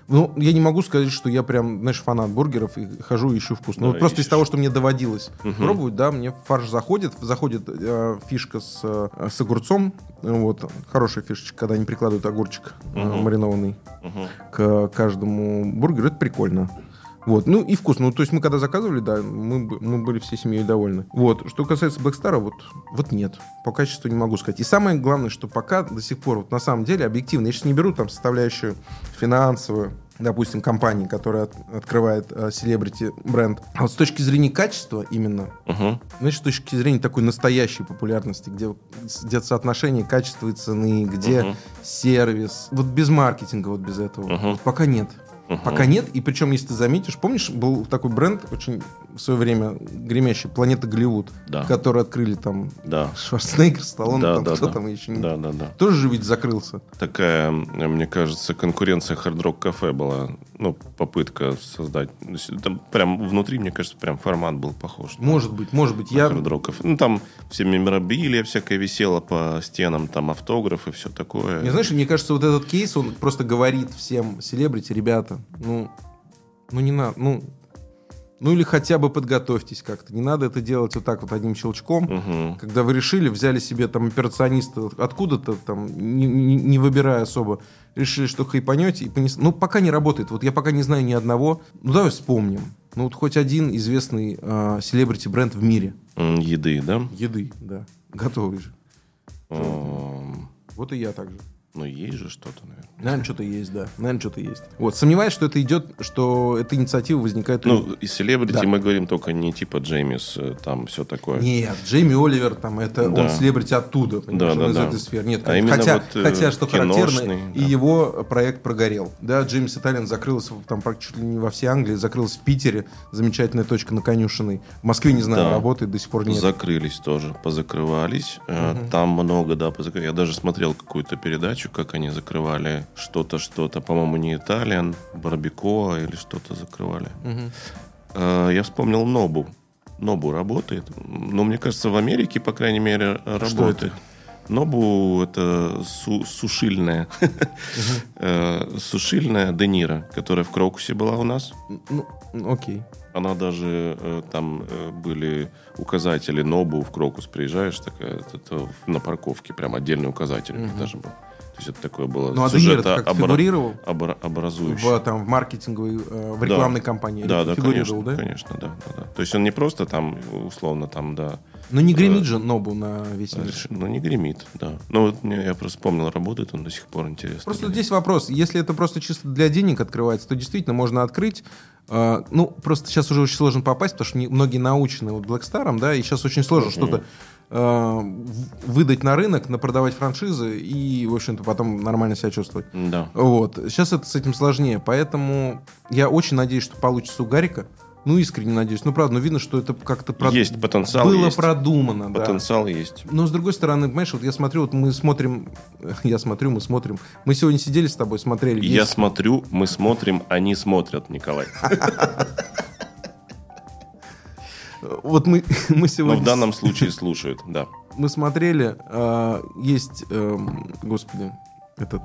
Ну, я не могу сказать, что я прям, знаешь, фанат бургеров и хожу и ищу вкус. Ну, Да, вот просто из ищешь. того, что мне доводилось Мгм. пробовать, да, мне фарш заходит. Заходит э, фишка с, э, с огурцом. Вот. Хорошая фишечка, когда они прикладывают огурчик э, Мгм. маринованный Мгм. к каждому бургеру. Это прикольно. Вот. Ну и вкусно. Ну, то есть мы когда заказывали, да, мы, мы были всей семьей довольны. Вот. Что касается Star, вот, вот нет. По качеству не могу сказать. И самое главное, что пока до сих пор, вот на самом деле, объективно, я сейчас не беру там составляющую финансовую, допустим, компании, которая от- открывает э, селебрити бренд. А вот с точки зрения качества именно, Мгм. знаешь, с точки зрения такой настоящей популярности, где, где соотношение качества и цены, где Мгм. сервис, вот без маркетинга, вот без этого, Мгм. вот пока нет. Мгм. Пока нет, и причем, если ты заметишь, помнишь, был такой бренд очень в свое время гремящий, Планета Голливуд, Да. который открыли там Да. Шварценеггер, Сталлоне, Да, там да, кто да. там еще не... Да, да, да. Тоже же ведь закрылся. Такая, мне кажется, конкуренция хард-рок кафе была. Ну, попытка создать. Ну, Там прям внутри, мне кажется, прям формат был похож. на- Может быть, может быть. на Я, хард-рок кафе. Ну, там все меморабилия всякое висело по стенам, там автографы, все такое. не знаешь, мне кажется, вот этот кейс, он просто говорит всем селебрити, ребята, ну, ну не надо, ну, ну или хотя бы подготовьтесь как-то. Не надо это делать вот так вот одним щелчком. Мгм. Когда вы решили, взяли себе там операциониста откуда-то, там, не, не- не выбирая особо, решили, что хайпанете и понесли. Ну, пока не работает. Вот я пока не знаю ни одного. Ну, давай вспомним. Ну, вот хоть один известный а, селебрити бренд в мире. Еды, да? Еды, да. Готовый же. Вот и я также. Ну, есть же что-то, наверное. Наверное, что-то есть, да. Наверное, что-то есть. Вот, сомневаюсь, что это идет, что эта инициатива возникает... у- Ну, из селебрити Да. мы говорим только не типа Джеймис, э, там все такое. Нет, Джейми Оливер, там, это Да. он селебрити оттуда, понимаешь, Да, он да, из да. этой сферы. Нет, А именно хотя, вот, э, хотя, что характерно, киношный, и да. его проект прогорел. Да, Джеймс Италиан закрылся там практически чуть ли не во всей Англии, закрылся в Питере, замечательная точка на конюшиной. В Москве, не знаю, Да. работает, до сих пор нет. Закрылись тоже, позакрывались. Э, Там много, да, позакры- Я даже смотрел какую-то передачу, как они закрывали что-то, что-то. По-моему, не Италиан, Барбикоа или что-то закрывали. Э, Я вспомнил Нобу. Нобу работает. Но мне кажется, в Америке, по крайней мере, работает. Нобу это су- сушильная. Э, Сушильная Денира, которая в Крокусе была у нас. Ну, окей. Она даже э, там были указатели Нобу в Крокус приезжаешь, такая это в- на парковке прям отдельный указатель у них даже был. То есть это такое было Ну, а Денир как сюжетообра- фигурировал обра- образующее. в, там, в маркетинговой, э, в рекламной кампании? Да, Или да, фигурировал, конечно, да? конечно, да, да, да. То есть он не просто там условно там, да, Ну, не гремит же Нобу на весь мир. реши- ну не гремит, да. Ну вот мне, я просто вспомнил, работает он до сих пор интересно. Просто или здесь вопрос. Если это просто чисто для денег открывается, то действительно можно открыть. э, ну, просто сейчас уже очень сложно попасть, потому что не- многие научены вот Blackstar, да, и сейчас очень сложно что-то э, в- выдать на рынок, напродавать франшизы и, в общем-то, потом нормально себя чувствовать. Да. Вот. Сейчас это с этим сложнее, поэтому я очень надеюсь, что получится у Гарика. Ну, искренне надеюсь. Ну, правда, ну, видно, что это как-то прод- Есть потенциал, было есть. продумано. да. Потенциал есть. Но с другой стороны, понимаешь, вот я смотрю, вот мы смотрим, я смотрю, мы смотрим. Мы сегодня сидели с тобой, смотрели. Я есть- смотрю, мы смотрим, они смотрят, Николай. Вот мы, мы Но сегодня... в данном случае слушают, да. Мы смотрели, а, есть, эм, господи, этот...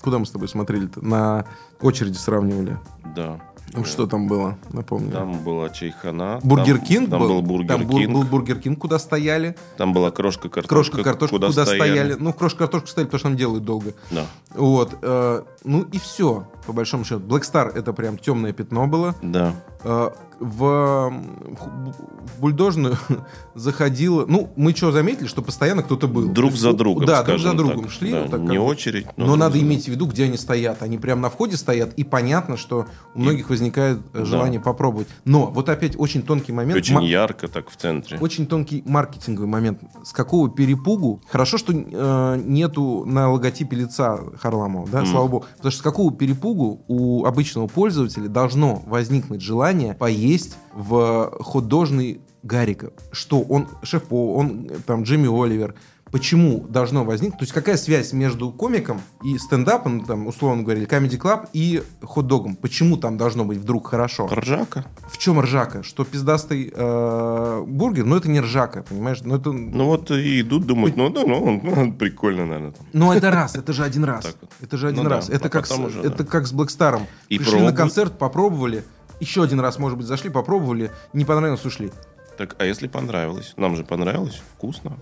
Куда мы с тобой смотрели-то? На очереди сравнивали. Да. Ну, Что там было, напомню. Там была чайхана. Бургер там- Кинг Там был Бургер там был, Кинг. был Burger King, куда стояли. Там была крошка картошка. Крошка картошка, куда, стояли. стояли. Ну, крошка картошка стояли, потому что там делают долго. Да, Вот. э, ну и все, по большому счету. Black Star это прям темное пятно было. да. Э, в, в бульдожную заходило... Ну, мы что, заметили, что постоянно кто-то был. Друг есть, за ну, другом, Да, друг за другом так. шли. Да, вот так не как очередь, но Но надо иметь в виду, где они стоят. Они прям на входе стоят, и понятно, что у многих возникает э, Да. желание попробовать. Но вот опять очень тонкий момент. Очень Ма- ярко так в центре. очень тонкий маркетинговый момент. С какого перепугу? Хорошо, что э, нету на логотипе лица Харламова, да, Мгм. слава богу. Потому что с какого перепугу у обычного пользователя должно возникнуть желание поесть в хот-дожный Гарика? Что он шеф он там Джимми Оливер. Почему должно возникнуть? То есть какая связь между комиком и стендапом, там, условно говоря, или Comedy Club и хот-догом? Почему там должно быть вдруг хорошо? Ржака. В чем ржака? Что пиздастый э, бургер, но это не ржака, понимаешь? Ну, это, Ну вот и идут, думают, ну да, ну, он- ну, прикольно, наверное. Там. ну, это раз, это же один раз. Вот. Это же один Ну да, раз. Это, а как, с, уже, это да. как с Блэкстаром. И Пришли пробуют. на концерт, попробовали, еще один раз, может быть, зашли, попробовали, не понравилось, ушли. Так, а если понравилось? Нам же понравилось, вкусно.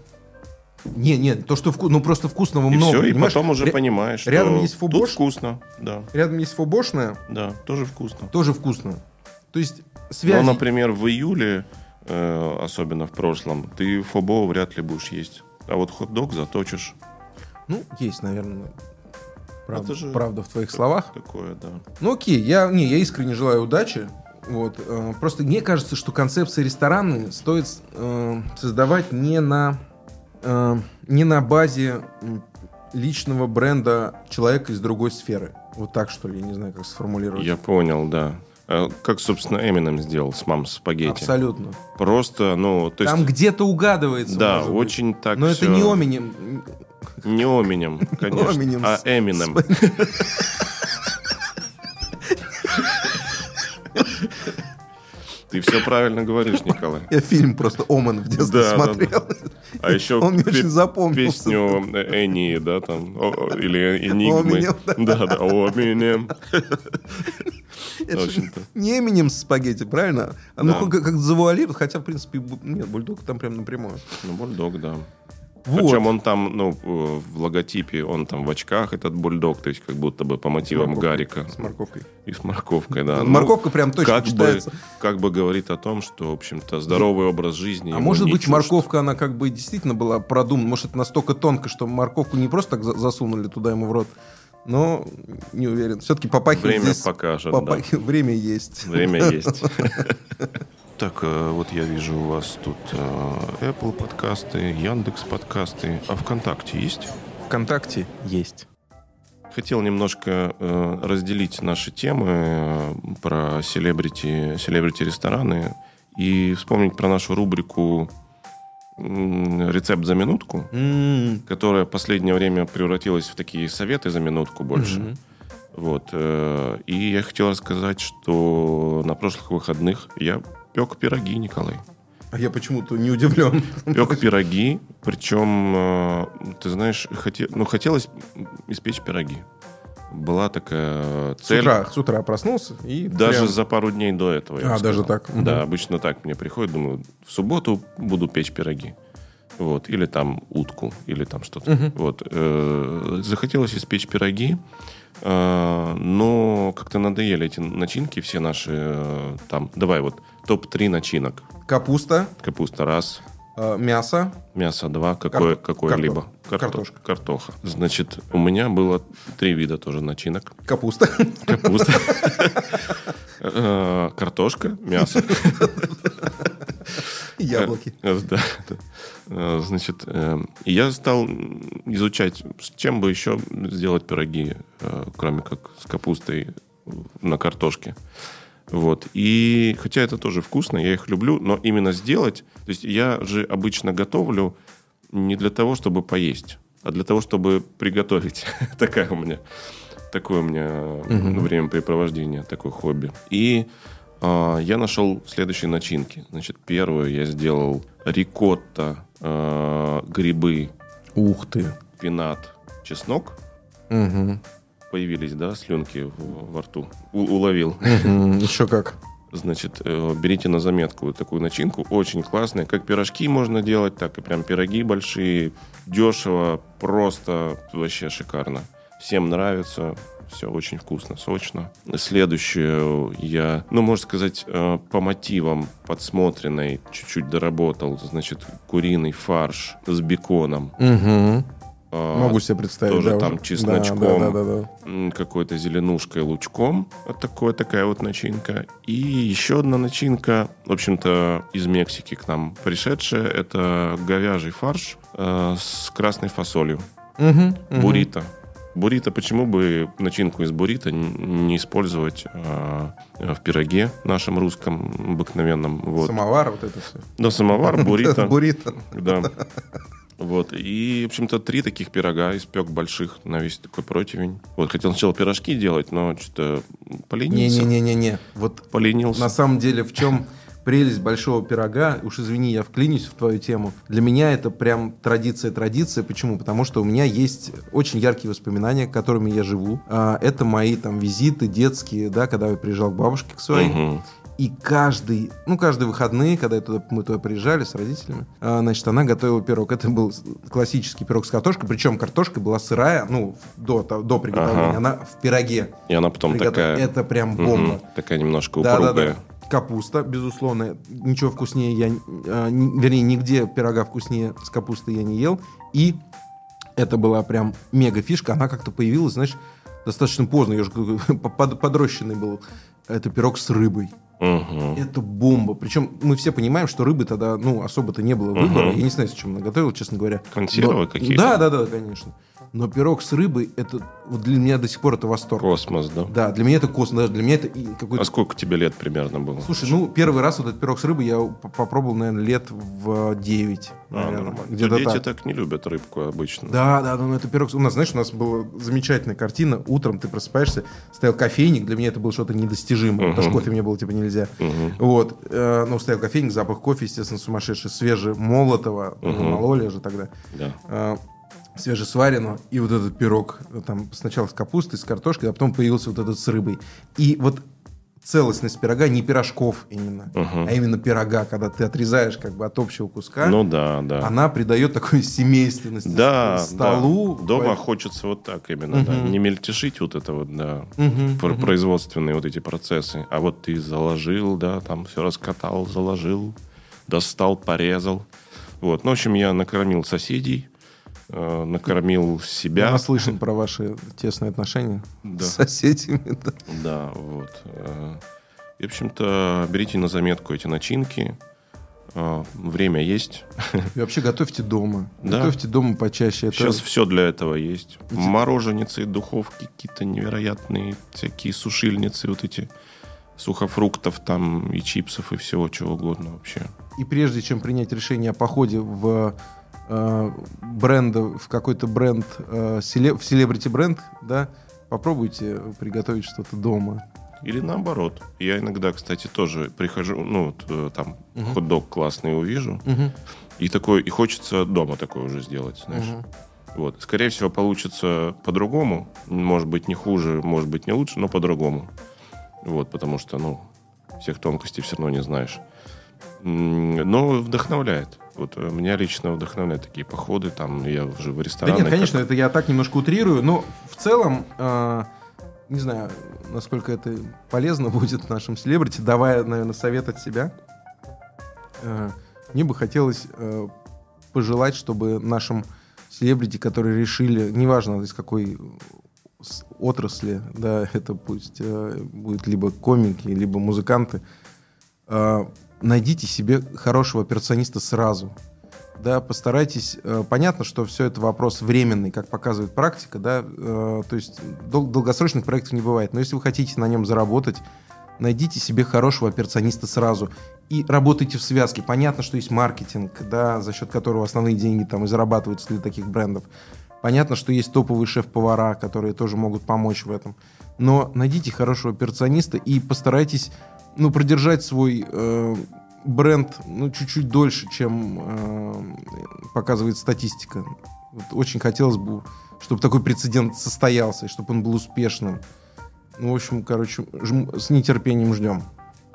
Не, не, то, что вку... ну просто вкусного И много. все, и понимаешь? потом уже Ря- понимаешь, что рядом есть тут фобош. вкусно. Да, Рядом есть фобошная, да, тоже вкусно. тоже вкусно. То есть Ну, связь. например, в июле, э, особенно в прошлом, ты фобо вряд ли будешь есть. А вот хот-дог заточишь. Ну, есть, наверное, правда, Это же- правда в твоих словах. Такое, да. Ну окей, я, не, я искренне желаю удачи. Вот, э, просто мне кажется, что концепции рестораны стоит э, создавать не на, э, не на базе личного бренда человека из другой сферы. Вот так, что ли, я не знаю, как сформулировать. Я понял, да. А Как, собственно, Эминем сделал с мам спагетти. Абсолютно. Просто, ну, то есть... Там где-то угадывается. да, очень так Но это всё- не Оминем. Не Оменем, конечно, а с- Ты все правильно говоришь, Николай. Я фильм просто Омен в детстве Да, да, смотрел. А еще Он мне очень запомнился. песню Энни, да, там, о- или Энигмы. Да. Да, да, Оменем. Это не Эминем спагетти, правильно? А Ну, Да. как, как завуалируют, хотя, в принципе, нет, бульдог там прям напрямую. Ну, бульдог, да. Вот. Причем он там, ну, э, в логотипе, он там в очках, этот бульдог, то есть как будто бы по мотивам морковкой. Гарика. С морковкой. И с морковкой, да. Ну, Морковка прям точно как бы, читается. как бы говорит о том, что, в общем-то, здоровый образ жизни А может быть, чужд. морковка, она как бы действительно была продумана. Может, это настолько тонко, что морковку не просто так за- засунули туда ему в рот. Но не уверен. Все-таки попахивает Время здесь... покажет, да. попахивает- Время есть. Время есть. Так, э, вот я вижу у вас тут э, Apple подкасты, Яндекс подкасты. А ВКонтакте есть? Вконтакте есть. Хотел немножко э, разделить наши темы э, про селебрити, селебрити рестораны и вспомнить про нашу рубрику «Рецепт за минутку», М, которая в последнее время превратилась в такие советы за минутку больше. мгм. Вот. э, И я хотел рассказать, что на прошлых выходных я пек пироги, Николай. А я почему-то не удивлен. Пек пироги, причем, э, ты знаешь, хоте- ну, хотелось испечь пироги. Была такая С цель. утра, с утра проснулся и Даже прям- за пару дней до этого. А, даже так? Да, обычно так мне приходит, думаю, в субботу буду печь пироги. Вот, или там утку, или там что-то. Мгм. Вот. э, захотелось испечь пироги, э, но как-то надоели эти начинки все наши. э, Там, давай вот топ-3 начинок. Капуста, Капуста раз, э, мясо. мясо два, какое, Карто- какое-либо. карто- Карто- картошка. Картоха. Значит, у меня было три вида тоже начинок. Капуста. Капуста. Э, Картошка, мясо. Яблоки. Э, Да. Э, Значит, э, я стал изучать, с чем бы еще сделать пироги, э, кроме как с капустой на картошке. Вот. И хотя это тоже вкусно, я их люблю, но именно сделать... То есть я же обычно готовлю не для того, чтобы поесть, а для того, чтобы приготовить. Такая у меня... Такое у меня Мгм. времяпрепровождение, такое хобби. И а, я нашел следующие начинки. Значит, первую я сделал рикотта, а, грибы, Ух ты. пинат, чеснок. Мгм. Появились, да, слюнки во рту? У- уловил. Еще как. Значит, э, берите на заметку вот такую начинку. Очень классная. Как пирожки можно делать, так и прям пироги большие. Дешево, просто вообще шикарно. Всем нравится. Все очень вкусно, сочно. Следующее я, ну, можно сказать, э, по мотивам подсмотренной чуть-чуть доработал. Значит, куриный фарш с беконом. Мгм. А, Могу себе представить. тоже да, там чесночком. Да, да, да, да, какой-то зеленушкой, лучком. Вот такое, такая вот начинка. И еще одна начинка, в общем-то, из Мексики к нам пришедшая. Это говяжий фарш э, с красной фасолью. Мгм, мгм. Буррито. Буррито, почему бы начинку из буррито н- не использовать э, в пироге нашем русском обыкновенном? Вот. Самовар, вот это все. Да, самовар, буррито. Буррито. Да. Вот. И, в общем-то, три таких пирога испек больших на весь такой противень. Вот, хотел сначала пирожки делать, но что-то поленился. Не-не-не-не. Вот Поленился. на самом деле в чем прелесть большого пирога, уж извини, я вклинюсь в твою тему. Для меня это прям традиция-традиция. Почему? Потому что у меня есть очень яркие воспоминания, которыми я живу. А, Это мои там визиты детские, да, когда я приезжал к бабушке к своей. Мгм. И каждый, ну, каждые выходные, когда туда, мы туда приезжали с родителями, а, значит, она готовила пирог. Это был классический пирог с картошкой, причем картошка была сырая, ну, до, до приготовления, Ага. она в пироге. И она потом приготов- такая... Это прям бомба. такая немножко Да, да, упругая. да. Капуста, безусловно. Ничего вкуснее я... э, ни- вернее, нигде пирога вкуснее с капустой я не ел. И это была прям мега фишка. Она как-то появилась, знаешь, достаточно поздно. Я же подрощенный был. Это пирог с рыбой. Мгм. Это бомба. Причем мы все понимаем, что рыбы тогда, ну, особо-то не было выбора. Мгм. Я не знаю, с чем она готовила, честно говоря. Консервы Но- какие-то? Да, да, да, конечно. Но пирог с рыбой, это вот для меня до сих пор это восторг. Космос, да? Да, для меня это космос, даже для меня это и А какой-то... сколько тебе лет примерно было? Слушай, ну, первый раз вот этот пирог с рыбой я попробовал, наверное, лет в 9. А, наверное, нормально. где-то Дети так. так. не любят рыбку обычно. Да, да, ну это пирог. У нас, знаешь, у нас была замечательная картина. Утром ты просыпаешься, стоял кофейник. Для меня это было что-то недостижимое. Потому что кофе мне было типа нельзя. Мгм. Вот. э, ну, стоял кофейник, запах кофе, естественно, сумасшедший, свежий, молотого. Мгм. Мололи же тогда. Да. Свежесваренного, и вот этот пирог, э, там сначала с капустой, с картошкой, а потом появился вот этот с рыбой. И вот целостность пирога не пирожков именно, Мгм. а именно пирога, когда ты отрезаешь как бы от общего куска, Ну да, да. она придает такой семейственности Да, столу. да. Дома Поэтому- хочется вот так именно, да. Мгм. Не мельтешить вот это вот, да. Мгм. производственные вот эти процессы. А вот ты заложил, да, там все раскатал, заложил, достал, порезал. Вот. Ну, в общем, я накормил соседей, э, накормил Я себя. наслышан про ваши тесные отношения Да. с соседями. да. Да, вот. э. И, в общем-то, берите на заметку эти начинки. Э, Время есть. И вообще готовьте дома. Да. Готовьте дома почаще. Это... Сейчас все для этого есть. Мороженицы, духовки какие-то невероятные, всякие сушильницы, вот эти сухофруктов там и чипсов и всего чего угодно вообще. И прежде чем принять решение о походе в э, бренда, в какой-то бренд, э, селе- в селебрити бренд, да, попробуйте приготовить что-то дома. Или наоборот. Я иногда, кстати, тоже прихожу, ну, вот, э, там Мгм. хот-дог классный увижу, Мгм, и такой, и хочется дома такое уже сделать, знаешь. мгм. Вот. Скорее всего, получится по-другому. Может быть, не хуже, может быть, не лучше, но по-другому. Вот, потому что, ну, всех тонкостей все равно не знаешь. Но вдохновляет. Вот э, меня лично вдохновляют такие походы. Там я уже в Да рестораны. нет, конечно, как- это я так немножко утрирую, но в целом, э, не знаю, насколько это полезно будет нашим селебрити, давая, наверное, совет от себя. Э, мне бы хотелось э, пожелать, чтобы нашим селебрити, которые решили, неважно из какой отрасли, да, это пусть э, будет либо комики, либо музыканты, э, найдите себе хорошего операциониста сразу. Да, постарайтесь. э, понятно, что все это вопрос временный, как показывает практика, да. э, то есть дол- долгосрочных проектов не бывает. Но если вы хотите на нем заработать, найдите себе хорошего операциониста сразу и работайте в связке. Понятно, что есть маркетинг, да, за счет которого основные деньги там и зарабатываются для таких брендов. Понятно, что есть топовые шеф-повара, которые тоже могут помочь в этом. Но найдите хорошего операциониста и постарайтесь, ну, продержать свой э, бренд, ну, чуть-чуть дольше, чем э, показывает статистика. Вот очень хотелось бы, чтобы такой прецедент состоялся, и чтобы он был успешным. Ну, в общем, короче, жм- с нетерпением ждем.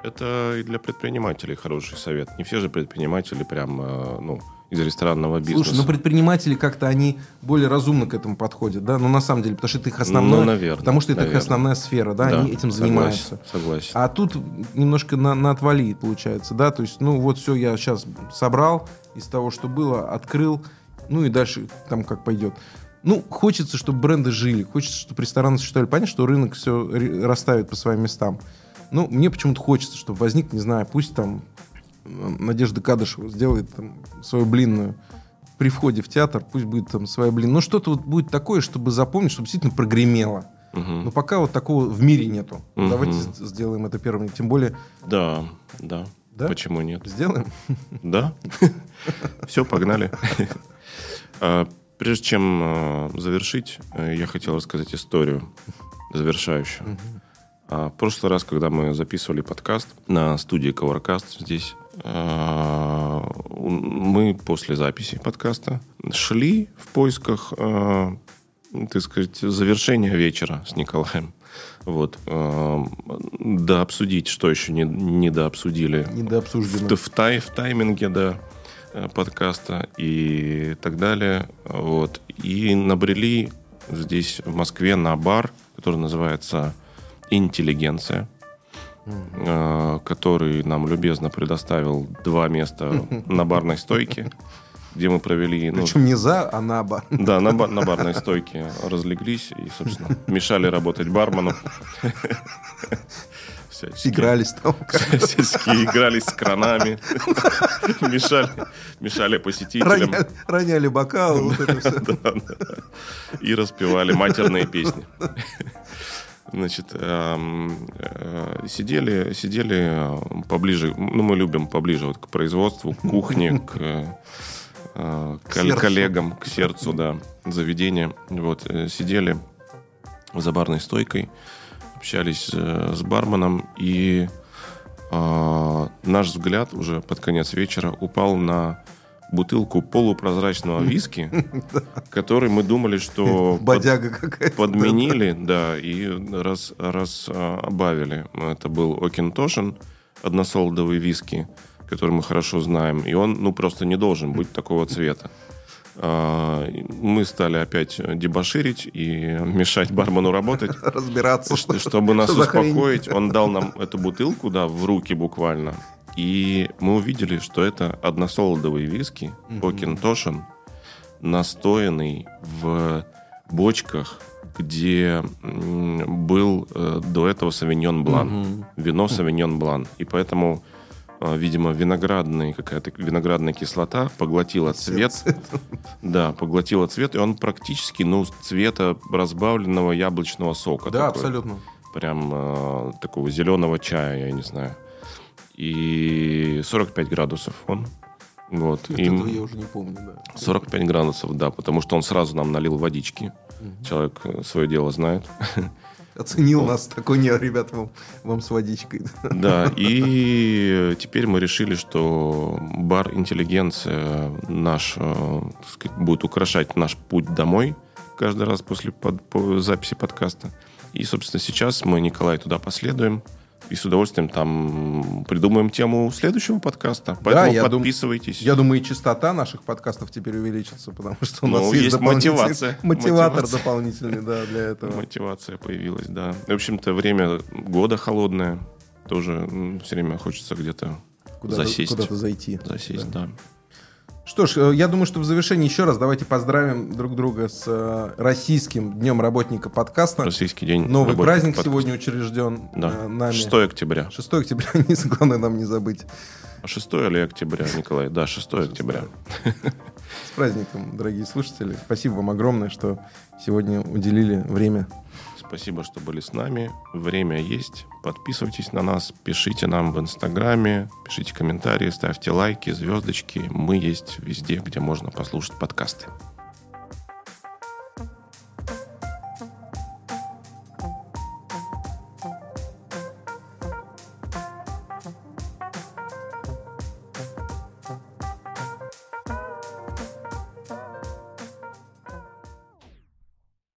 Это и для предпринимателей хороший совет. Не все же предприниматели прям, э, ну, из ресторанного бизнеса. Слушай, ну предприниматели как-то они более разумно к этому подходят, да? Ну, на самом деле, потому что это их основное, Ну, наверное, потому что это их наверное. основная сфера, да, они этим согласен, занимаются. Согласен. А тут немножко на, на отвали получается, да, то есть, ну вот все я сейчас собрал из того, что было, открыл, ну и дальше там как пойдет. Ну, хочется, чтобы бренды жили, хочется, чтобы рестораны существовали. Понятно, что рынок все расставит по своим местам. Ну, мне почему-то хочется, чтобы возник, не знаю, пусть там Надежда Кадышева сделает там свою блинную при входе в театр, пусть будет там своя блин. Ну, что-то вот будет такое, чтобы запомнить, чтобы действительно прогремело. Мгм. Но пока вот такого в мире нету. Мгм. Давайте сделаем это первым. Тем более, Да, да, Да? Почему нет? сделаем. Да. Все, погнали. А, Прежде чем э, завершить, э, я хотел рассказать историю завершающую. А, В прошлый раз, когда мы записывали подкаст на студии Covercast здесь, а, мы после записи подкаста шли в поисках, а, так сказать, завершения вечера с Николаем. Вот. Да обсудить, что еще не, не дообсудили Недообсуждено. в, в, тай- в тайминге, да, э, подкаста и так далее. Вот. И набрели здесь, в Москве, на бар, который называется «Интеллигенция», э, который нам любезно предоставил два места на барной стойке, где мы провели... ну, Причем не за, а на бар. да, на, ба- на барной стойке разлеглись и, собственно, мешали работать бармену. Всячески. Игрались там. Всячески игрались с кранами, мешали, мешали посетителям Роняли, роняли бокалы. Вот это все. Да, да. и распевали матерные песни. Значит, эм, э, сидели, сидели э, поближе, ну, мы любим поближе вот к производству, к кухне, к, э, К сердцу. коллегам, к сердцу, да, заведения. Вот, сидели за барной стойкой, общались с барменом, и э, наш взгляд уже под конец вечера упал на бутылку полупрозрачного виски, который мы думали, что Бодяга какая-то. подменили, да, и раз, раз а, обавили. Это был Окинтошин, односолодовый виски, который мы хорошо знаем, и он, ну, просто не должен быть такого цвета. А, Мы стали опять дебоширить и мешать бармену работать. Разбираться. Чтобы нас успокоить, он дал нам эту бутылку, да, в руки буквально. И мы увидели, что это односолодовый виски, Окинтошин, настоянный в бочках, где был э, до этого савиньон блан. Мгм. Вино савиньон блан. И поэтому, э, видимо, виноградный, какая-то виноградная кислота поглотила цвет. Да, поглотила цвет, и он практически, ну, цвета разбавленного яблочного сока. Да, такой. абсолютно. Прям э, такого зеленого чая, я не знаю. И 45 градусов он. Вот. Вот И я уже не помню, да. 45 градусов, да, потому что он сразу нам налил водички. Человек э, свое дело знает. Оценил нас такой, не, ребят, вам, вам с водичкой. Да, и теперь мы решили, что бар «Интеллигенция» наш, э, так сказать, будет украшать наш путь домой каждый раз после под- по записи подкаста. И, собственно, сейчас мы, Николай, туда последуем. И с удовольствием там придумаем тему следующего подкаста. Поэтому я дум- подписывайтесь. Я думаю, и частота наших подкастов теперь увеличится, потому что у Ну, нас есть, есть дополнительный- мотивация. Мотиватор Мотивация. дополнительный, да, для этого. Мотивация появилась, да. В общем-то, время года холодное. Тоже все время хочется где-то Куда-то, засесть. куда-то зайти. Засесть, да. Что ж, э, я думаю, что в завершении еще раз давайте поздравим друг друга с э, российским днем работника подкаста. Российский день. Новый праздник подкаста. сегодня учрежден Да. э, нами. 6 октября. 6 октября, главное нам не забыть. А 6 или октября, Николай? Да, 6 октября. С праздником, дорогие слушатели. Спасибо вам огромное, что сегодня уделили время. Спасибо, что были с нами. Время есть. Подписывайтесь на нас, пишите нам в Инстаграме, пишите комментарии, ставьте лайки, звездочки. Мы есть везде, где можно послушать подкасты.